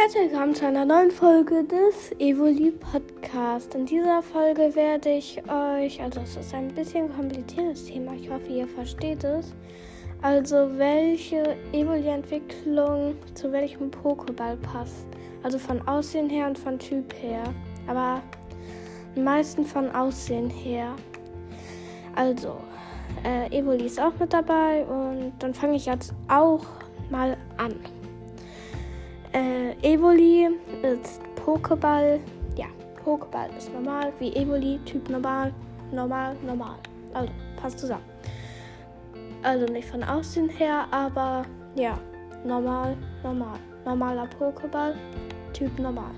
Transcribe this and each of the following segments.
Herzlich willkommen zu einer neuen Folge des Evoli Podcast. In dieser Folge werde ich euch, also es ist ein bisschen kompliziertes Thema, ich hoffe ihr versteht es. Also welche Evoli-Entwicklung zu welchem Pokéball passt. Also von Aussehen her und von Typ her. Aber am meisten von Aussehen her. Also, äh, Evoli ist auch mit dabei und dann fange ich jetzt auch mal an. Evoli ist Pokéball. Ja, Pokéball ist normal, wie Evoli, Typ normal, normal, normal. Also, passt zusammen. Also nicht von Aussehen her, aber ja, normal, normal. Normaler Pokéball, Typ normal.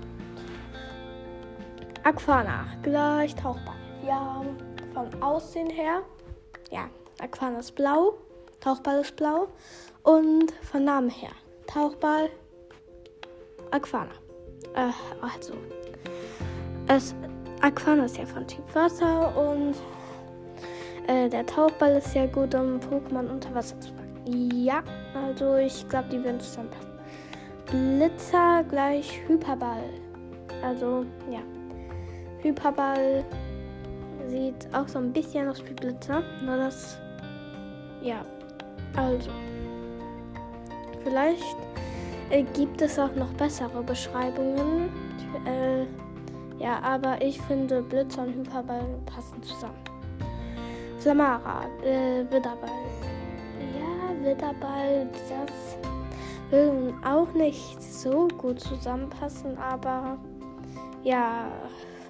Aquana, gleich Tauchball. Ja, vom Aussehen her, ja, Aquana ist blau, Tauchball ist blau. Und von Namen her, Tauchball, Aquana. Äh, also, es, Aquana ist ja von Typ Wasser und äh, der Tauchball ist ja gut, um Pokémon unter Wasser zu packen. Ja, also ich glaube, die werden zusammenpassen. Blitzer gleich Hyperball. Also, ja. Hyperball sieht auch so ein bisschen aus wie Blitzer, nur das, ja, also. Vielleicht äh, gibt es auch noch bessere Beschreibungen. Äh, ja, aber ich finde Blitzer und Hyperball passen zusammen. Flamara, äh, Widderball. Ja, Widderball, das will auch nicht so gut zusammenpassen, aber ja,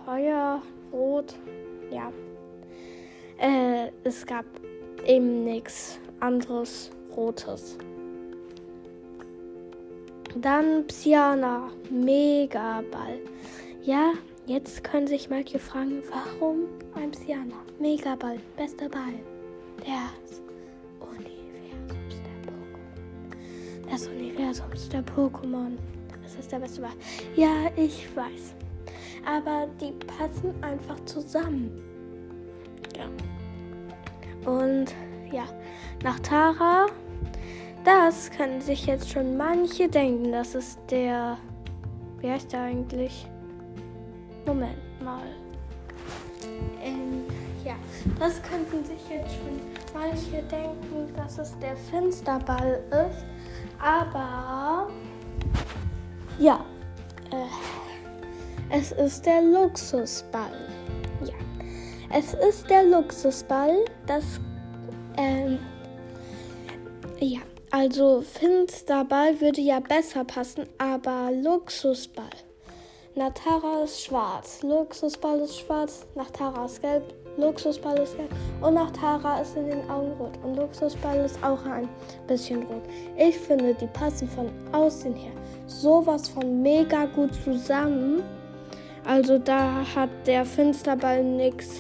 Feuer, Rot, ja. Äh, es gab eben nichts anderes Rotes. Dann Psyana, Megaball. Ja, jetzt können sich manche fragen, warum ein Psyana? Megaball, bester Ball. des Universums der Pokémon. Des Universums der Pokémon. Das ist der beste Ball. Ja, ich weiß. Aber die passen einfach zusammen. Ja. Und ja, nach Tara das können sich jetzt schon manche denken. Das ist der. Wie heißt der eigentlich? Moment mal. Ähm, ja, das könnten sich jetzt schon manche denken, dass es der Finsterball ist. Aber. Ja. Äh, es ist der Luxusball. Ja. Es ist der Luxusball. Das. Ähm, ja. Also Finsterball würde ja besser passen, aber Luxusball. Natara ist schwarz, Luxusball ist schwarz, Nachtara ist gelb, Luxusball ist gelb und Nachtara ist in den Augen rot und Luxusball ist auch ein bisschen rot. Ich finde, die passen von außen her sowas von mega gut zusammen. Also da hat der Finsterball nichts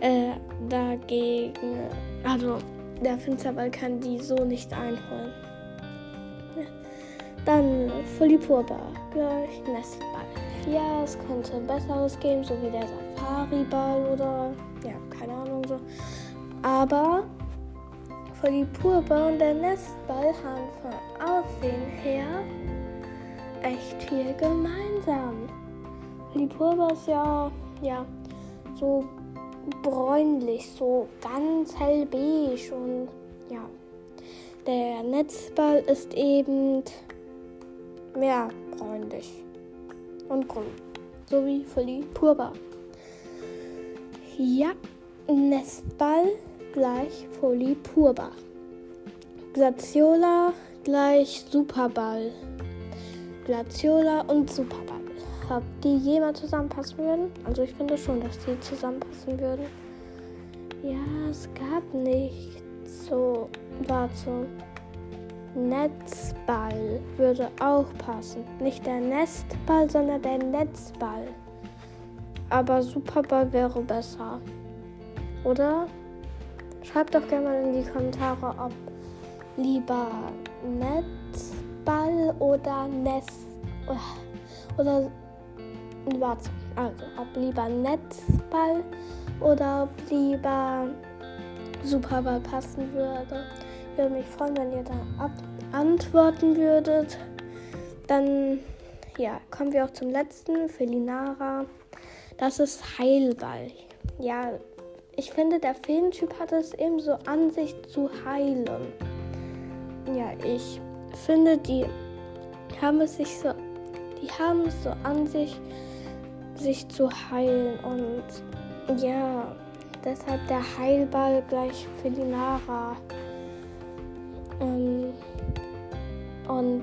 äh, dagegen. Also der Finsterball kann die so nicht einholen. Dann Fulipurba, gleich Nestball. Ja, es könnte ein besseres geben, so wie der Safari-Ball oder ja, keine Ahnung so. Aber Fulipurba und der Nestball haben von Aussehen her echt viel gemeinsam. Fulipurba ist ja, ja so bräunlich, so ganz hellbeige und ja. Der Netzball ist eben mehr bräunlich und grün, so wie Fully Purba. Ja, Nestball gleich Fully Purba. Glaciola gleich Superball. Glaciola und Superball ob die jemals zusammenpassen würden. Also ich finde schon, dass die zusammenpassen würden. Ja, es gab nicht so. Warte. Netzball würde auch passen. Nicht der Nestball, sondern der Netzball. Aber Superball wäre besser. Oder? Schreibt doch gerne mal in die Kommentare, ob lieber Netzball oder Nest oder Warte, also ob lieber Netzball oder ob lieber Superball passen würde. Würde mich freuen, wenn ihr da antworten würdet. dann ja, kommen wir auch zum letzten, Felinara. Das ist Heilball. Ja, ich finde, der Feentyp hat es eben so an sich zu heilen. Ja, ich finde, die haben es sich so, die haben es so an sich, sich zu heilen und ja, deshalb der Heilball gleich Felinara. Ähm, und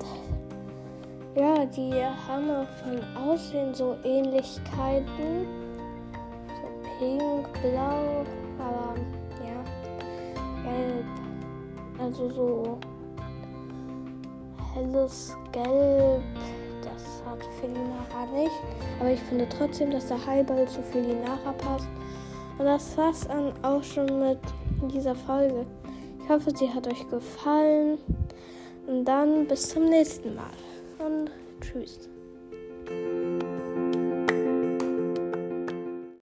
ja, die haben auch von Aussehen so Ähnlichkeiten. So pink, blau, aber ja, gelb. Also so helles Gelb. Das hat Felinara nicht. Aber ich finde trotzdem, dass der Heilball zu Felinara passt. Und das war's dann auch schon mit dieser Folge. Ich hoffe, sie hat euch gefallen. Und dann bis zum nächsten Mal und tschüss.